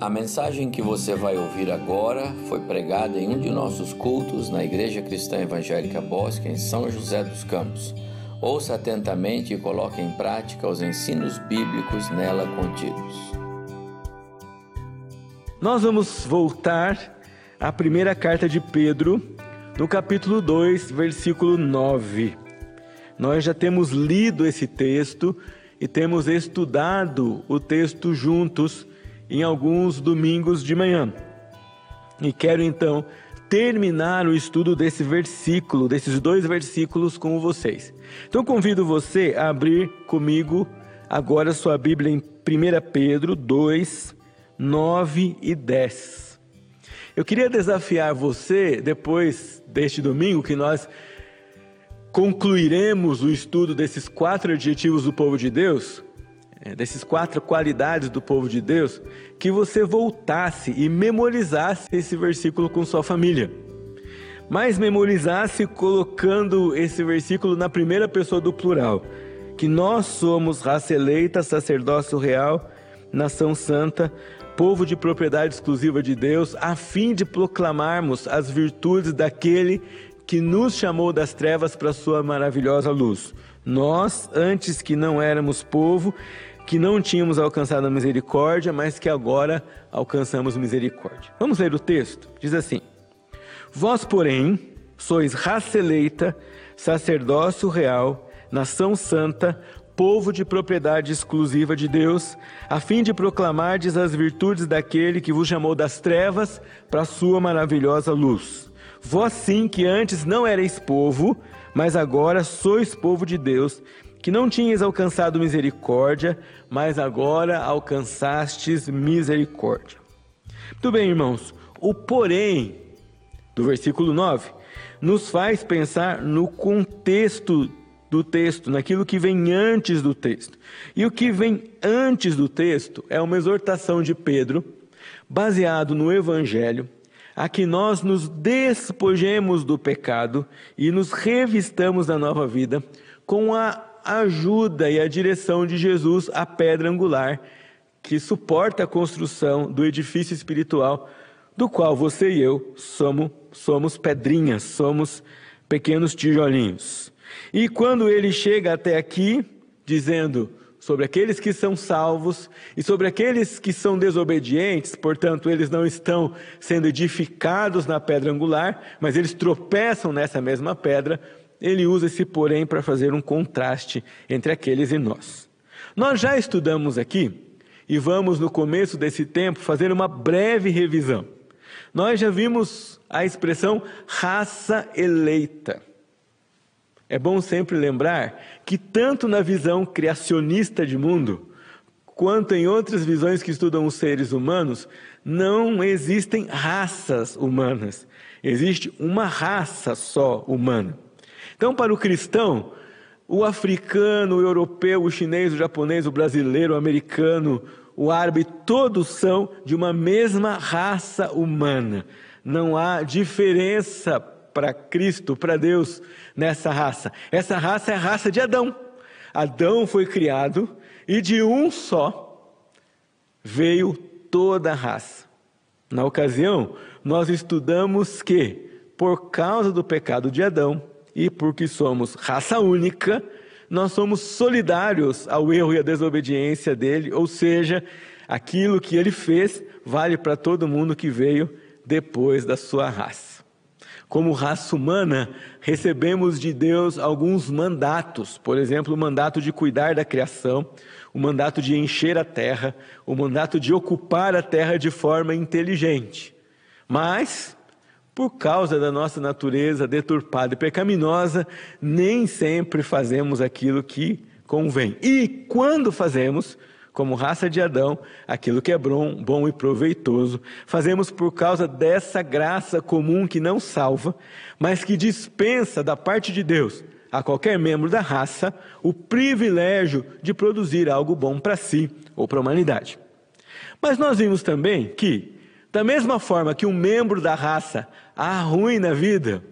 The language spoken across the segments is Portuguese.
A mensagem que você vai ouvir agora foi pregada em um de nossos cultos na Igreja Cristã Evangélica Bosque, em São José dos Campos. Ouça atentamente e coloque em prática os ensinos bíblicos nela contidos. Nós vamos voltar à primeira carta de Pedro, no capítulo 2, versículo 9. Nós já temos lido esse texto e temos estudado o texto juntos em alguns domingos de manhã. E quero então terminar o estudo desse versículo, desses dois versículos com vocês. Então convido você a abrir comigo agora sua Bíblia em 1 Pedro 2, 9 e 10. Eu queria desafiar você, depois deste domingo, que nós concluiremos o estudo desses quatro adjetivos do povo de Deus, é, desses quatro qualidades do povo de Deus, que você voltasse e memorizasse esse versículo com sua família. Mas memorizasse colocando esse versículo na primeira pessoa do plural, que nós somos raça eleita, sacerdócio real, nação santa, povo de propriedade exclusiva de Deus, a fim de proclamarmos as virtudes daquele que nos chamou das trevas para sua maravilhosa luz. Nós, antes que não éramos povo, que não tínhamos alcançado a misericórdia, mas que agora alcançamos misericórdia. Vamos ler o texto? Diz assim: Vós, porém, sois raça eleita, sacerdócio real, nação santa, povo de propriedade exclusiva de Deus, a fim de proclamardes as virtudes daquele que vos chamou das trevas para a sua maravilhosa luz. Vós sim que antes não erais povo, mas agora sois povo de Deus, que não tinhas alcançado misericórdia, mas agora alcançastes misericórdia. Muito bem, irmãos, o porém do versículo 9 nos faz pensar no contexto do texto, naquilo que vem antes do texto. E o que vem antes do texto é uma exortação de Pedro, baseado no Evangelho, a que nós nos despojemos do pecado e nos revistamos da nova vida com a ajuda e a direção de Jesus, a pedra angular que suporta a construção do edifício espiritual, do qual você e eu somos, somos pedrinhas, somos pequenos tijolinhos. E quando ele chega até aqui, dizendo sobre aqueles que são salvos e sobre aqueles que são desobedientes, portanto, eles não estão sendo edificados na pedra angular, mas eles tropeçam nessa mesma pedra, ele usa esse porém para fazer um contraste entre aqueles e nós. Nós já estudamos aqui e vamos no começo desse tempo fazer uma breve revisão. Nós já vimos a expressão raça eleita. É bom sempre lembrar que, tanto na visão criacionista de mundo, quanto em outras visões que estudam os seres humanos, não existem raças humanas. Existe uma raça só humana. Então, para o cristão, o africano, o europeu, o chinês, o japonês, o brasileiro, o americano, o árabe, todos são de uma mesma raça humana. Não há diferença para Cristo, para Deus, nessa raça. Essa raça é a raça de Adão. Adão foi criado e de um só veio toda a raça. Na ocasião, nós estudamos que, por causa do pecado de Adão, e porque somos raça única, nós somos solidários ao erro e à desobediência dele, ou seja, aquilo que ele fez vale para todo mundo que veio depois da sua raça. Como raça humana, recebemos de Deus alguns mandatos, por exemplo, o mandato de cuidar da criação, o mandato de encher a terra, o mandato de ocupar a terra de forma inteligente. Mas por causa da nossa natureza deturpada e pecaminosa, nem sempre fazemos aquilo que convém. E quando fazemos, como raça de Adão, aquilo que é bom, bom e proveitoso, fazemos por causa dessa graça comum que não salva, mas que dispensa da parte de Deus a qualquer membro da raça o privilégio de produzir algo bom para si ou para a humanidade. Mas nós vimos também que, da mesma forma que um membro da raça arruina a vida,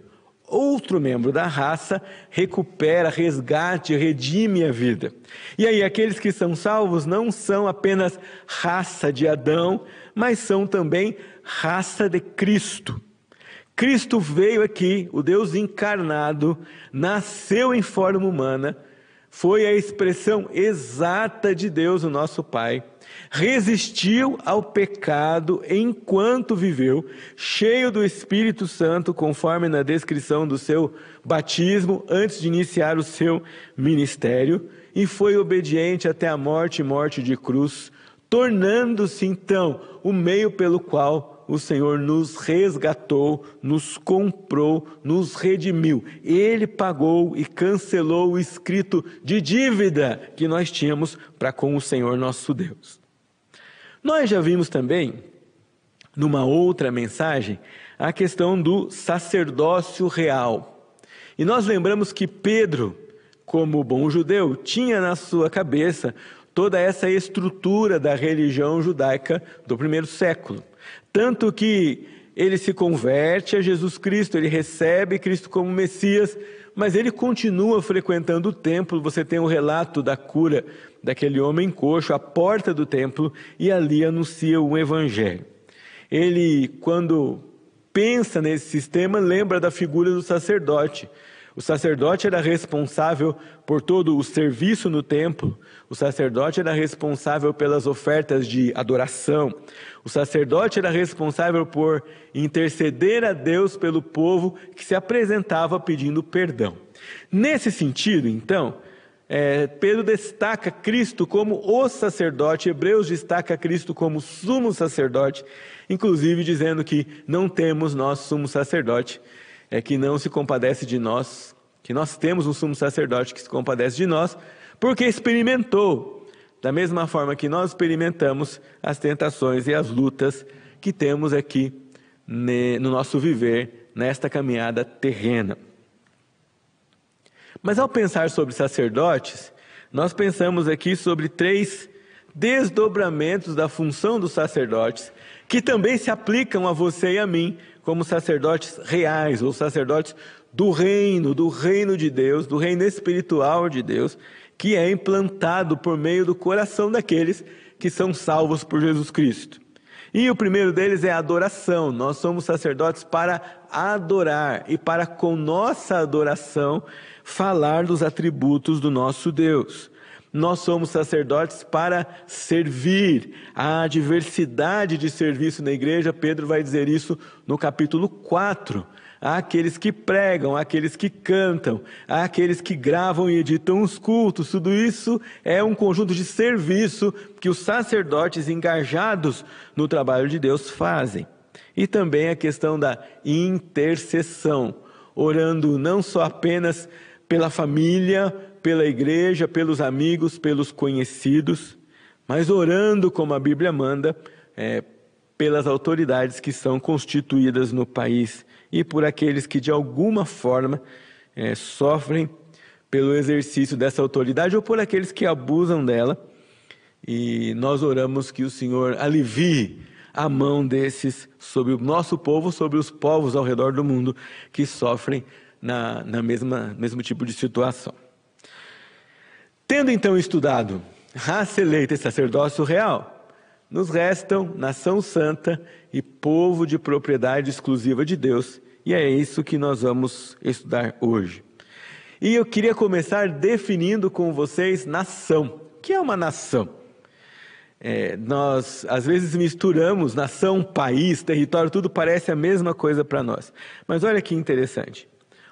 outro membro da raça recupera, resgate, redime a vida. E aí, aqueles que são salvos não são apenas raça de Adão, mas são também raça de Cristo. Cristo veio aqui, o Deus encarnado, nasceu em forma humana, foi a expressão exata de Deus, o nosso Pai, resistiu ao pecado enquanto viveu, cheio do Espírito Santo, conforme na descrição do seu batismo, antes de iniciar o seu ministério, e foi obediente até a morte e morte de cruz, tornando-se então o meio pelo qual o Senhor nos resgatou, nos comprou, nos redimiu. Ele pagou e cancelou o escrito de dívida que nós tínhamos para com o Senhor nosso Deus. Nós já vimos também, numa outra mensagem, a questão do sacerdócio real. E nós lembramos que Pedro, como bom judeu, tinha na sua cabeça toda essa estrutura da religião judaica do primeiro século. Tanto que ele se converte a Jesus Cristo, ele recebe Cristo como Messias, mas ele continua frequentando o templo. Você tem o um relato da cura daquele homem coxo à porta do templo e ali anuncia o evangelho. Ele, quando pensa nesse sistema, lembra da figura do sacerdote. O sacerdote era responsável por todo o serviço no templo, o sacerdote era responsável pelas ofertas de adoração, o sacerdote era responsável por interceder a Deus pelo povo que se apresentava pedindo perdão. Nesse sentido, então, é, Pedro destaca Cristo como o sacerdote, Hebreus destaca Cristo como sumo sacerdote, inclusive dizendo que não temos nosso sumo sacerdote, é que não se compadece de nós, que nós temos um sumo sacerdote que se compadece de nós, porque experimentou, da mesma forma que nós experimentamos as tentações e as lutas que temos aqui no nosso viver, nesta caminhada terrena. Mas ao pensar sobre sacerdotes, nós pensamos aqui sobre três desdobramentos da função dos sacerdotes, que também se aplicam a você e a mim, como sacerdotes reais, ou sacerdotes do reino, do reino de Deus, do reino espiritual de Deus, que é implantado por meio do coração daqueles que são salvos por Jesus Cristo. E o primeiro deles é a adoração. Nós somos sacerdotes para adorar e para com nossa adoração falar dos atributos do nosso Deus. Nós somos sacerdotes para servir. A diversidade de serviço na igreja, Pedro vai dizer isso no capítulo 4. Há aqueles que pregam, há aqueles que cantam, há aqueles que gravam e editam os cultos. Tudo isso é um conjunto de serviço que os sacerdotes engajados no trabalho de Deus fazem. E também a questão da intercessão, orando não só apenas pela família, pela igreja, pelos amigos, pelos conhecidos, mas orando, como a Bíblia manda, é, pelas autoridades que são constituídas no país e por aqueles que de alguma forma é, sofrem pelo exercício dessa autoridade ou por aqueles que abusam dela. E nós oramos que o Senhor alivie a mão desses sobre o nosso povo, sobre os povos ao redor do mundo que sofrem na, na mesma mesmo tipo de situação. Tendo então estudado raça eleita e sacerdócio real, nos restam nação santa e povo de propriedade exclusiva de Deus, e é isso que nós vamos estudar hoje. E eu queria começar definindo com vocês nação. O que é uma nação? É, nós às vezes misturamos nação, país, território, tudo parece a mesma coisa para nós. Mas olha que interessante.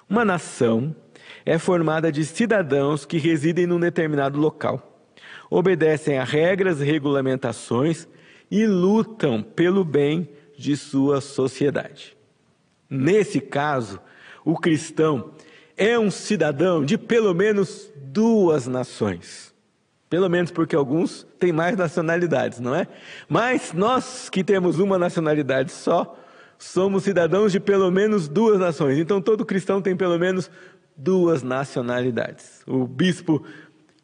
Uma nação é formada de cidadãos que residem num determinado local, obedecem a regras regulamentações e lutam pelo bem de sua sociedade. Nesse caso, o cristão é um cidadão de pelo menos duas nações. Pelo menos porque alguns têm mais nacionalidades, não é? Mas nós que temos uma nacionalidade só, somos cidadãos de pelo menos duas nações. Então todo cristão tem pelo menos duas nacionalidades. O bispo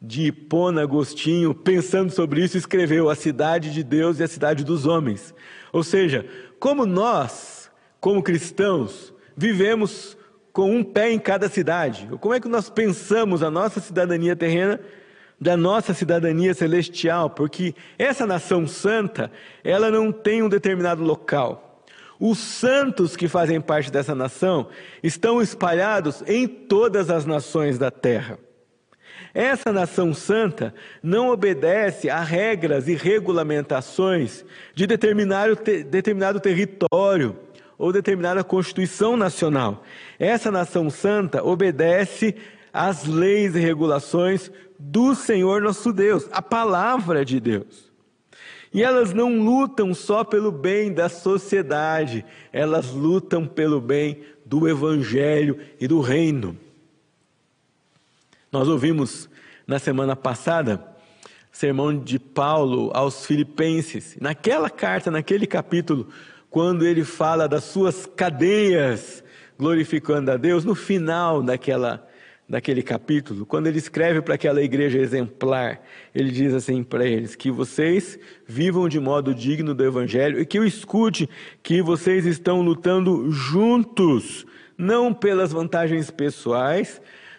de Hipona Agostinho, pensando sobre isso, escreveu a cidade de Deus e a cidade dos homens. Ou seja, como nós, como cristãos, vivemos com um pé em cada cidade. Como é que nós pensamos a nossa cidadania terrena? da nossa cidadania celestial, porque essa nação santa, ela não tem um determinado local. Os santos que fazem parte dessa nação estão espalhados em todas as nações da terra. Essa nação santa não obedece a regras e regulamentações de determinado, determinado território ou determinada constituição nacional. Essa nação santa obedece às leis e regulações do Senhor nosso Deus, a palavra de Deus. E elas não lutam só pelo bem da sociedade, elas lutam pelo bem do Evangelho e do Reino. Nós ouvimos na semana passada sermão de Paulo aos Filipenses. Naquela carta, naquele capítulo, quando ele fala das suas cadeias glorificando a Deus, no final daquela, daquele capítulo, quando ele escreve para aquela igreja exemplar, ele diz assim para eles: que vocês vivam de modo digno do Evangelho e que eu escute que vocês estão lutando juntos, não pelas vantagens pessoais,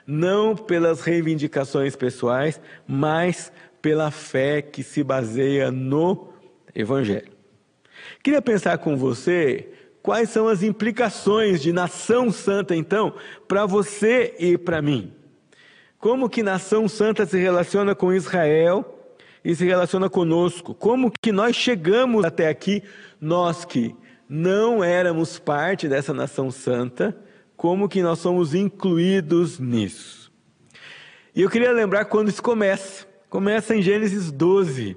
não pelas reivindicações pessoais, mas pela fé que se baseia no Evangelho. Queria pensar com você quais são as implicações de nação santa, então, para você e para mim. Como que nação santa se relaciona com Israel e se relaciona conosco? Como que nós chegamos até aqui, nós que não éramos parte dessa nação santa, como que nós somos incluídos nisso. E eu queria lembrar quando isso começa. Começa em Gênesis 12,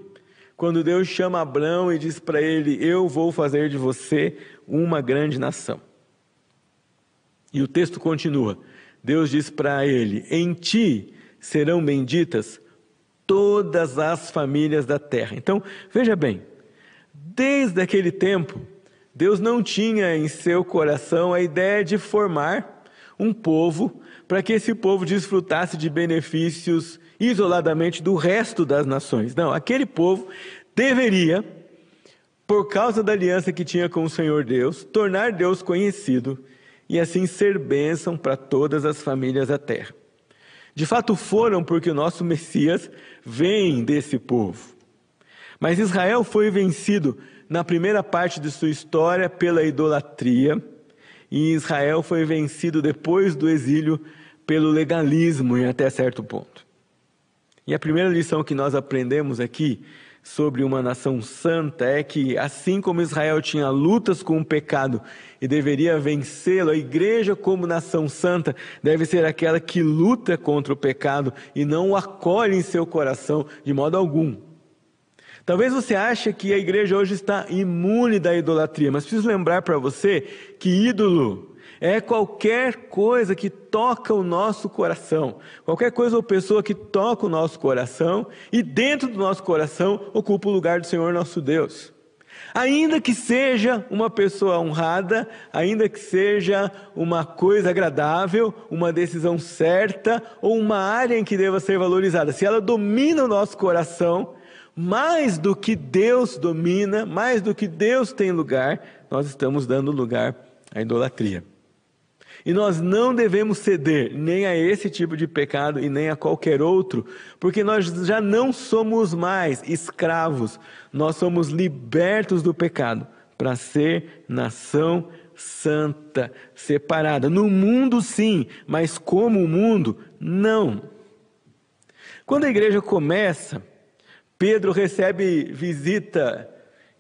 quando Deus chama Abraão e diz para ele: Eu vou fazer de você uma grande nação. E o texto continua. Deus diz para ele: Em ti serão benditas todas as famílias da terra. Então, veja bem, desde aquele tempo, Deus não tinha em seu coração a ideia de formar um povo para que esse povo desfrutasse de benefícios isoladamente do resto das nações. Não, aquele povo deveria, por causa da aliança que tinha com o Senhor Deus, tornar Deus conhecido e assim ser bênção para todas as famílias da terra. De fato foram porque o nosso Messias vem desse povo. Mas Israel foi vencido na primeira parte de sua história pela idolatria, e Israel foi vencido depois do exílio pelo legalismo em até certo ponto. E a primeira lição que nós aprendemos aqui sobre uma nação santa é que, assim como Israel tinha lutas com o pecado e deveria vencê-lo, a igreja, como nação santa, deve ser aquela que luta contra o pecado e não o acolhe em seu coração de modo algum. Talvez você ache que a igreja hoje está imune da idolatria, mas preciso lembrar para você que ídolo é qualquer coisa que toca o nosso coração, qualquer coisa ou pessoa que toca o nosso coração e dentro do nosso coração ocupa o lugar do Senhor nosso Deus. Ainda que seja uma pessoa honrada, ainda que seja uma coisa agradável, uma decisão certa ou uma área em que deva ser valorizada, se ela domina o nosso coração, mais do que Deus domina, mais do que Deus tem lugar, nós estamos dando lugar à idolatria. E nós não devemos ceder nem a esse tipo de pecado e nem a qualquer outro, porque nós já não somos mais escravos, nós somos libertos do pecado para ser nação santa, separada. No mundo, sim, mas como o mundo, não. Quando a igreja começa, Pedro recebe visita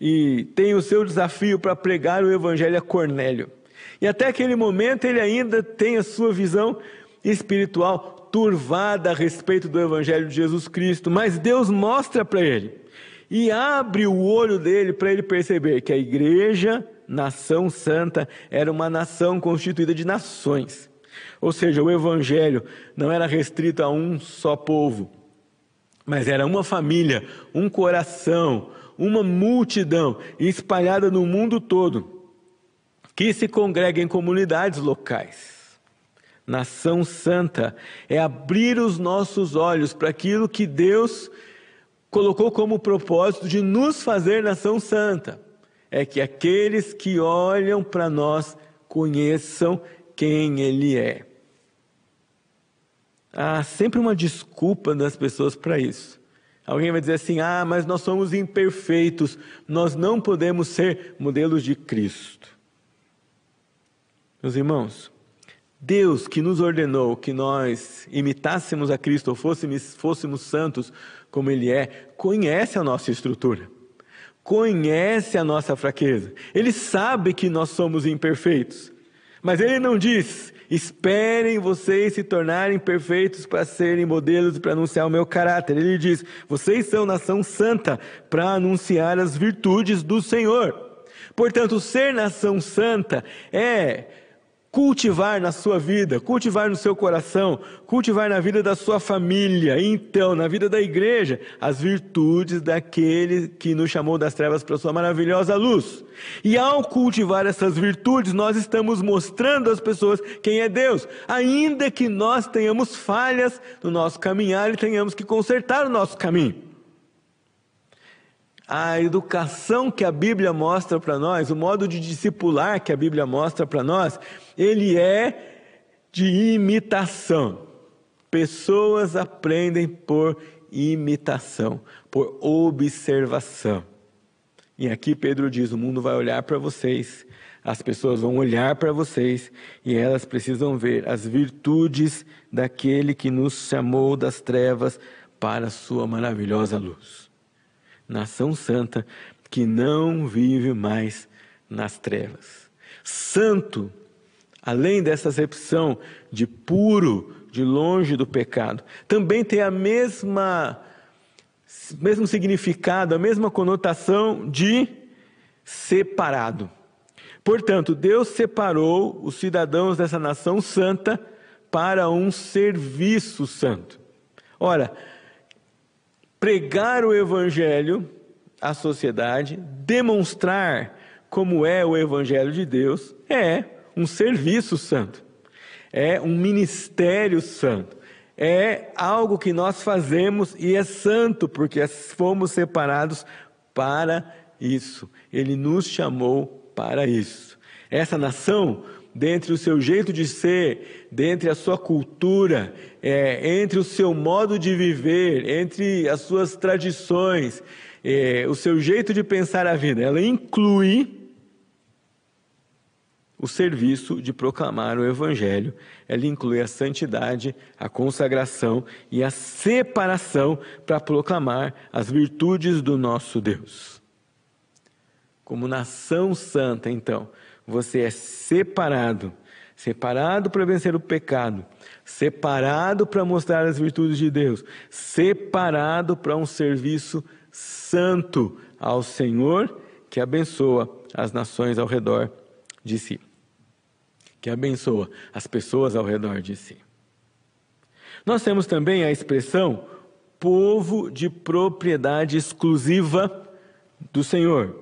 e tem o seu desafio para pregar o evangelho a Cornélio. E até aquele momento ele ainda tem a sua visão espiritual turvada a respeito do evangelho de Jesus Cristo, mas Deus mostra para ele e abre o olho dele para ele perceber que a igreja, nação santa, era uma nação constituída de nações. Ou seja, o evangelho não era restrito a um só povo, mas era uma família, um coração, uma multidão espalhada no mundo todo, que se congrega em comunidades locais. Nação santa é abrir os nossos olhos para aquilo que Deus colocou como propósito de nos fazer nação santa. É que aqueles que olham para nós conheçam quem Ele é. Há sempre uma desculpa das pessoas para isso. Alguém vai dizer assim: ah, mas nós somos imperfeitos, nós não podemos ser modelos de Cristo. Meus irmãos, Deus que nos ordenou que nós imitássemos a Cristo ou fôssemos, fôssemos santos como Ele é, conhece a nossa estrutura, conhece a nossa fraqueza, Ele sabe que nós somos imperfeitos, mas Ele não diz, Esperem vocês se tornarem perfeitos para serem modelos e para anunciar o meu caráter. Ele diz: vocês são nação santa para anunciar as virtudes do Senhor. Portanto, ser nação santa é cultivar na sua vida, cultivar no seu coração, cultivar na vida da sua família, então na vida da igreja, as virtudes daquele que nos chamou das trevas para a sua maravilhosa luz. E ao cultivar essas virtudes, nós estamos mostrando às pessoas quem é Deus, ainda que nós tenhamos falhas no nosso caminhar e tenhamos que consertar o nosso caminho a educação que a Bíblia mostra para nós, o modo de discipular que a Bíblia mostra para nós, ele é de imitação. Pessoas aprendem por imitação, por observação. E aqui Pedro diz: o mundo vai olhar para vocês, as pessoas vão olhar para vocês e elas precisam ver as virtudes daquele que nos chamou das trevas para a sua maravilhosa luz nação santa que não vive mais nas trevas. Santo, além dessa acepção de puro, de longe do pecado, também tem a mesma mesmo significado, a mesma conotação de separado. Portanto, Deus separou os cidadãos dessa nação santa para um serviço santo. Ora, pregar o Evangelho à sociedade, demonstrar como é o Evangelho de Deus, é um serviço santo, é um ministério santo, é algo que nós fazemos e é santo, porque fomos separados para isso. Ele nos chamou para isso. Essa nação dentre o seu jeito de ser, dentre a sua cultura, é, entre o seu modo de viver, entre as suas tradições, é, o seu jeito de pensar a vida. Ela inclui o serviço de proclamar o Evangelho, ela inclui a santidade, a consagração e a separação para proclamar as virtudes do nosso Deus. Como nação santa, então, você é separado. Separado para vencer o pecado, separado para mostrar as virtudes de Deus, separado para um serviço santo ao Senhor que abençoa as nações ao redor de si, que abençoa as pessoas ao redor de si. Nós temos também a expressão povo de propriedade exclusiva do Senhor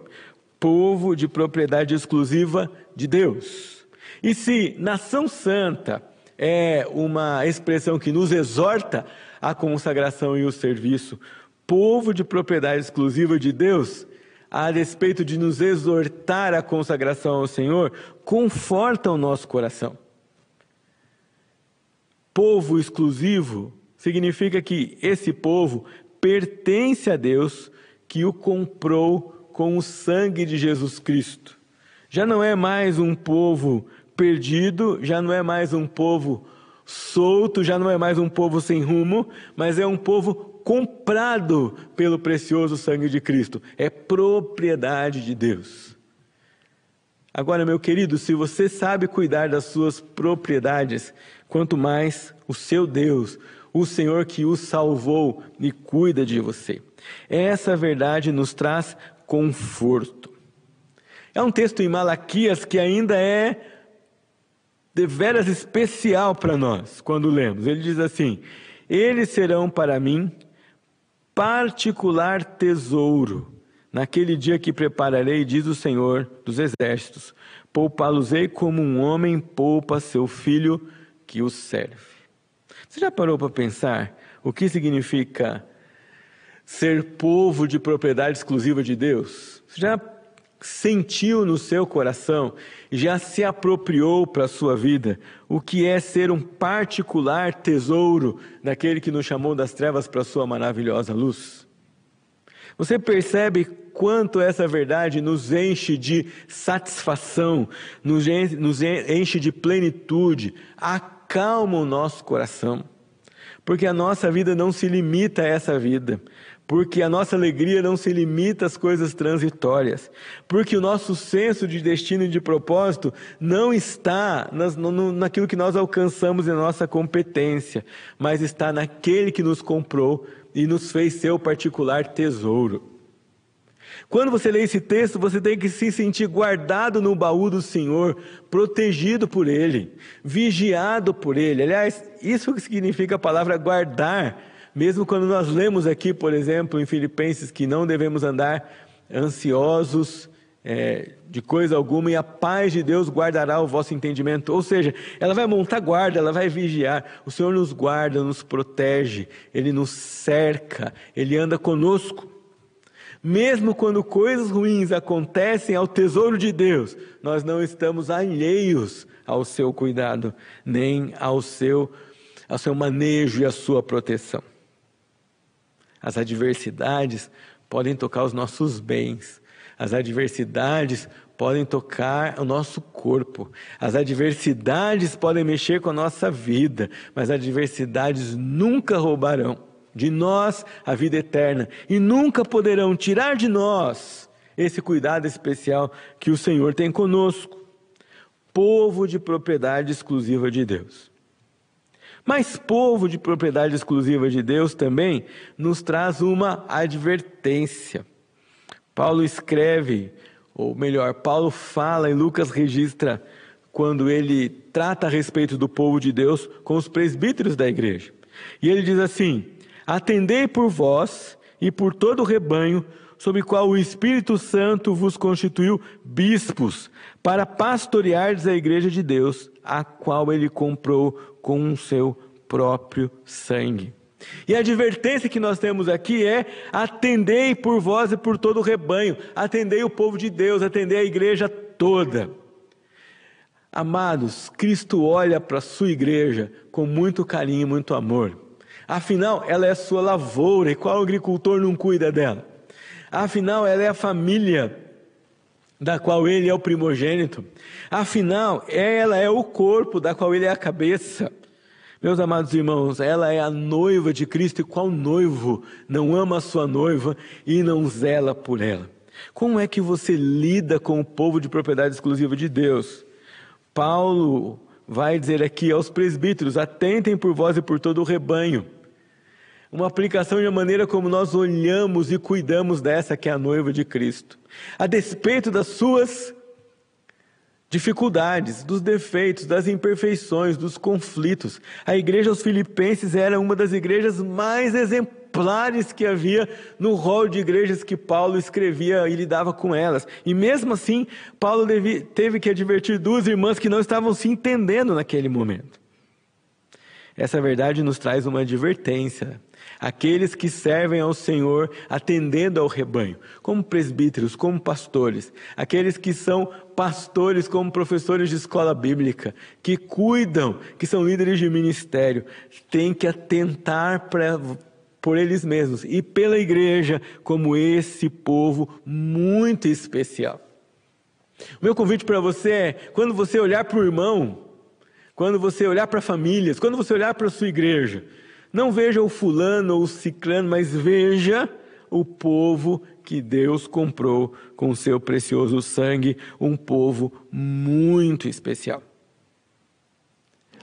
povo de propriedade exclusiva de Deus. E se nação santa é uma expressão que nos exorta à consagração e o serviço, povo de propriedade exclusiva de Deus, a despeito de nos exortar à consagração ao Senhor, conforta o nosso coração. Povo exclusivo significa que esse povo pertence a Deus que o comprou com o sangue de Jesus Cristo. Já não é mais um povo perdido, já não é mais um povo solto, já não é mais um povo sem rumo, mas é um povo comprado pelo precioso sangue de Cristo. É propriedade de Deus. Agora, meu querido, se você sabe cuidar das suas propriedades, quanto mais o seu Deus, o Senhor que o salvou e cuida de você. Essa verdade nos traz conforto. É um texto em Malaquias que ainda é deveras especial para nós quando lemos. Ele diz assim: Eles serão para mim particular tesouro. Naquele dia que prepararei, diz o Senhor dos Exércitos, poupá-los-ei como um homem poupa seu filho que o serve. Você já parou para pensar o que significa ser povo de propriedade exclusiva de Deus? Você já sentiu no seu coração, já se apropriou para a sua vida, o que é ser um particular tesouro daquele que nos chamou das trevas para a sua maravilhosa luz? Você percebe quanto essa verdade nos enche de satisfação, nos enche de plenitude, acalma o nosso coração. Porque a nossa vida não se limita a essa vida, porque a nossa alegria não se limita às coisas transitórias, porque o nosso senso de destino e de propósito não está nas, no, naquilo que nós alcançamos em nossa competência, mas está naquele que nos comprou e nos fez seu particular tesouro. Quando você lê esse texto, você tem que se sentir guardado no baú do Senhor, protegido por Ele, vigiado por Ele. Aliás, isso significa a palavra guardar mesmo quando nós lemos aqui, por exemplo, em Filipenses, que não devemos andar ansiosos é, de coisa alguma e a paz de Deus guardará o vosso entendimento. Ou seja, ela vai montar guarda, ela vai vigiar. O Senhor nos guarda, nos protege, Ele nos cerca, Ele anda conosco. Mesmo quando coisas ruins acontecem ao tesouro de Deus, nós não estamos alheios ao seu cuidado, nem ao seu, ao seu manejo e à sua proteção. As adversidades podem tocar os nossos bens, as adversidades podem tocar o nosso corpo, as adversidades podem mexer com a nossa vida, mas as adversidades nunca roubarão de nós a vida eterna e nunca poderão tirar de nós esse cuidado especial que o Senhor tem conosco. Povo de propriedade exclusiva de Deus. Mas povo de propriedade exclusiva de Deus também nos traz uma advertência. Paulo escreve, ou melhor, Paulo fala e Lucas registra quando ele trata a respeito do povo de Deus com os presbíteros da igreja. E ele diz assim: Atendei por vós e por todo o rebanho, sobre qual o Espírito Santo vos constituiu bispos, para pastoreardes a igreja de Deus, a qual ele comprou com o seu próprio sangue. E a advertência que nós temos aqui é: atendei por vós e por todo o rebanho, atendei o povo de Deus, atendei a igreja toda. Amados, Cristo olha para a sua igreja com muito carinho e muito amor. Afinal, ela é sua lavoura e qual agricultor não cuida dela? Afinal, ela é a família da qual ele é o primogênito. Afinal, ela é o corpo da qual ele é a cabeça. Meus amados irmãos, ela é a noiva de Cristo e qual noivo não ama a sua noiva e não zela por ela? Como é que você lida com o povo de propriedade exclusiva de Deus? Paulo vai dizer aqui aos presbíteros: atentem por vós e por todo o rebanho uma aplicação da maneira como nós olhamos e cuidamos dessa que é a noiva de Cristo. A despeito das suas dificuldades, dos defeitos, das imperfeições, dos conflitos, a igreja aos Filipenses era uma das igrejas mais exemplares que havia no rol de igrejas que Paulo escrevia e lidava com elas. E mesmo assim, Paulo teve que advertir duas irmãs que não estavam se entendendo naquele momento. Essa verdade nos traz uma advertência aqueles que servem ao Senhor atendendo ao rebanho, como presbíteros, como pastores, aqueles que são pastores, como professores de escola bíblica, que cuidam, que são líderes de ministério, têm que atentar por eles mesmos e pela igreja como esse povo muito especial. O meu convite para você é, quando você olhar para o irmão, quando você olhar para famílias, quando você olhar para a sua igreja, não veja o fulano ou o ciclano, mas veja o povo que Deus comprou com o seu precioso sangue, um povo muito especial.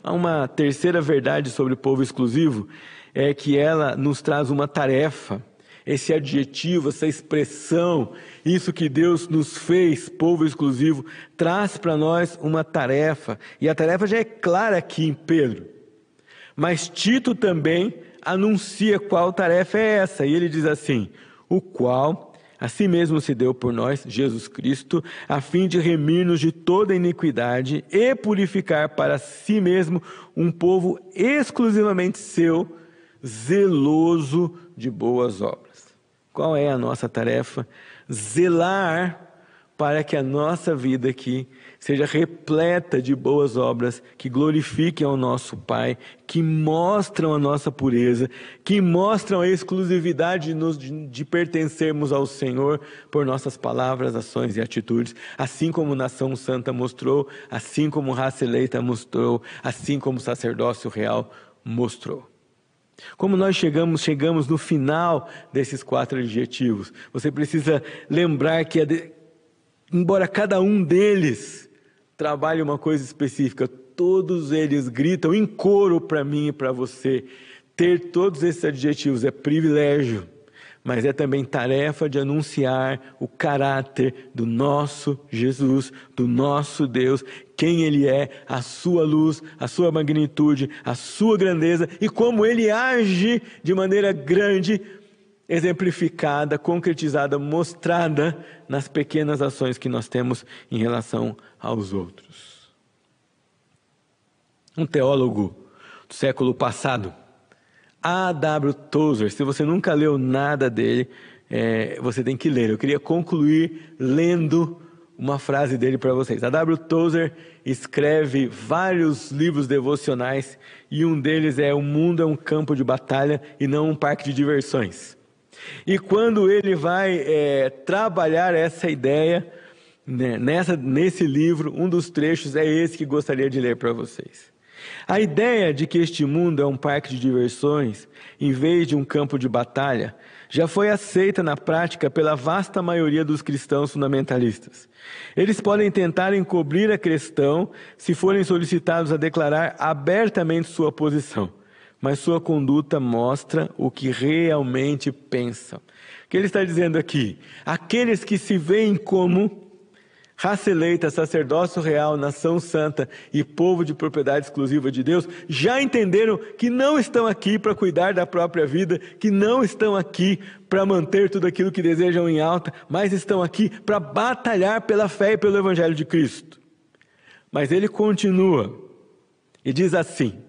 Há uma terceira verdade sobre o povo exclusivo, é que ela nos traz uma tarefa. Esse adjetivo, essa expressão, isso que Deus nos fez, povo exclusivo, traz para nós uma tarefa. E a tarefa já é clara aqui em Pedro. Mas Tito também anuncia qual tarefa é essa, e ele diz assim: o qual a si mesmo se deu por nós, Jesus Cristo, a fim de remir-nos de toda iniquidade e purificar para si mesmo um povo exclusivamente seu, zeloso de boas obras. Qual é a nossa tarefa? Zelar para que a nossa vida aqui seja repleta de boas obras que glorifiquem ao nosso Pai, que mostram a nossa pureza, que mostram a exclusividade de, pertencermos ao Senhor por nossas palavras, ações e atitudes, assim como Nação Santa mostrou, assim como raça eleita mostrou, assim como sacerdócio real mostrou. Como nós chegamos, chegamos no final desses quatro adjetivos. Você precisa lembrar que, embora cada um deles trabalhe uma coisa específica, todos eles gritam em coro para mim e para você. Ter todos esses adjetivos é privilégio mas é também tarefa de anunciar o caráter do nosso Jesus, do nosso Deus, quem Ele é, a sua luz, a sua magnitude, a sua grandeza e como Ele age de maneira grande, exemplificada, concretizada, mostrada nas pequenas ações que nós temos em relação aos outros. Um teólogo do século passado, a.W. Tozer. Se você nunca leu nada dele, é, você tem que ler. Eu queria concluir lendo uma frase dele para vocês. A W. Tozer escreve vários livros devocionais e um deles é O Mundo é um Campo de Batalha e não um Parque de Diversões. E quando ele vai é, trabalhar essa ideia né, nessa, nesse livro, um dos trechos é esse que gostaria de ler para vocês. A ideia de que este mundo é um parque de diversões, em vez de um campo de batalha, já foi aceita na prática pela vasta maioria dos cristãos fundamentalistas. Eles podem tentar encobrir a questão se forem solicitados a declarar abertamente sua posição, mas sua conduta mostra o que realmente pensam. O que ele está dizendo aqui? Aqueles que se veem como raça eleita, sacerdócio real, nação santa e povo de propriedade exclusiva de Deus, já entenderam que não estão aqui para cuidar da própria vida, que não estão aqui para manter tudo aquilo que desejam em alta, mas estão aqui para batalhar pela fé e pelo Evangelho de Cristo. Mas ele continua e diz assim: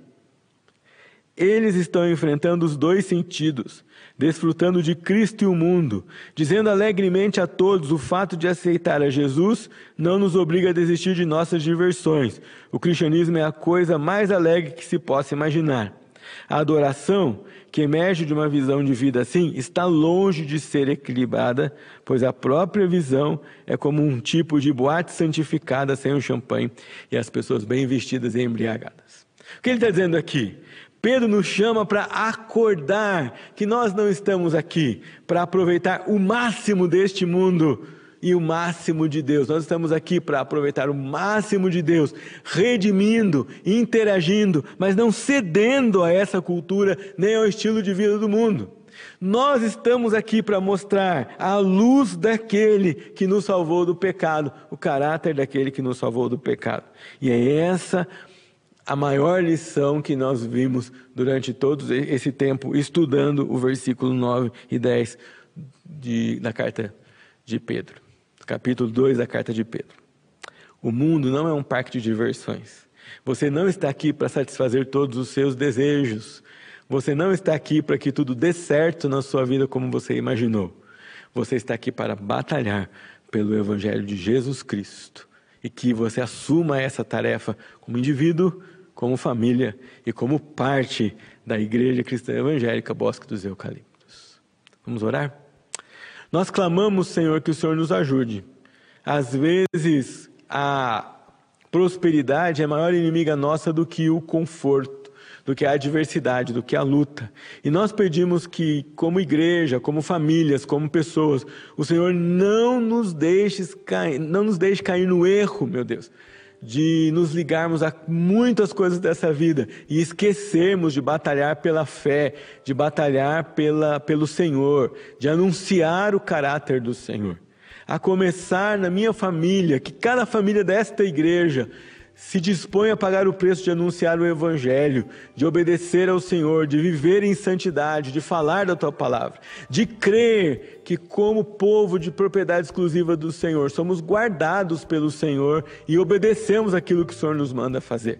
eles estão enfrentando os dois sentidos, desfrutando de Cristo e o mundo, dizendo alegremente a todos: o fato de aceitar a Jesus não nos obriga a desistir de nossas diversões. O cristianismo é a coisa mais alegre que se possa imaginar. A adoração, que emerge de uma visão de vida assim, está longe de ser equilibrada, pois a própria visão é como um tipo de boate santificada sem o champanhe e as pessoas bem vestidas e embriagadas. O que ele está dizendo aqui? Pedro nos chama para acordar que nós não estamos aqui para aproveitar o máximo deste mundo e o máximo de Deus. Nós estamos aqui para aproveitar o máximo de Deus, redimindo, interagindo, mas não cedendo a essa cultura nem ao estilo de vida do mundo. Nós estamos aqui para mostrar a luz daquele que nos salvou do pecado, o caráter daquele que nos salvou do pecado. E é essa a maior lição que nós vimos durante todo esse tempo estudando o versículo 9 e 10 de, da carta de Pedro, capítulo 2 da carta de Pedro. O mundo não é um parque de diversões. Você não está aqui para satisfazer todos os seus desejos. Você não está aqui para que tudo dê certo na sua vida como você imaginou. Você está aqui para batalhar pelo Evangelho de Jesus Cristo e que você assuma essa tarefa como indivíduo, como família e como parte da Igreja Cristã Evangélica Bosque dos Eucaliptos. Vamos orar? Nós clamamos, Senhor, que o Senhor nos ajude. Às vezes, a prosperidade é maior inimiga nossa do que o conforto, do que a adversidade, do que a luta. E nós pedimos que, como igreja, como famílias, como pessoas, o Senhor não nos deixe cair, não nos deixe cair no erro, meu Deus, de nos ligarmos a muitas coisas dessa vida e esquecermos de batalhar pela fé, de batalhar pela, pelo Senhor, de anunciar o caráter do Senhor. A começar na minha família, que cada família desta igreja se dispõe a pagar o preço de anunciar o Evangelho, de obedecer ao Senhor, de viver em santidade, de falar da tua palavra, de crer que, como povo de propriedade exclusiva do Senhor, somos guardados pelo Senhor e obedecemos aquilo que o Senhor nos manda fazer.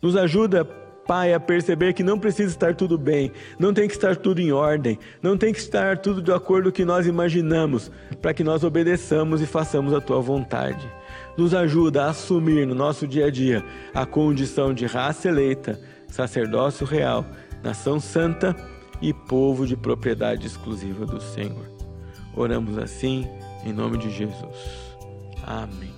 Nos ajuda Pai, a perceber que não precisa estar tudo bem, não tem que estar tudo em ordem, não tem que estar tudo de acordo com o que nós imaginamos, para que nós obedeçamos e façamos a tua vontade. Nos ajuda a assumir no nosso dia a dia a condição de raça eleita, sacerdócio real, nação santa e povo de propriedade exclusiva do Senhor. Oramos assim em nome de Jesus. Amém.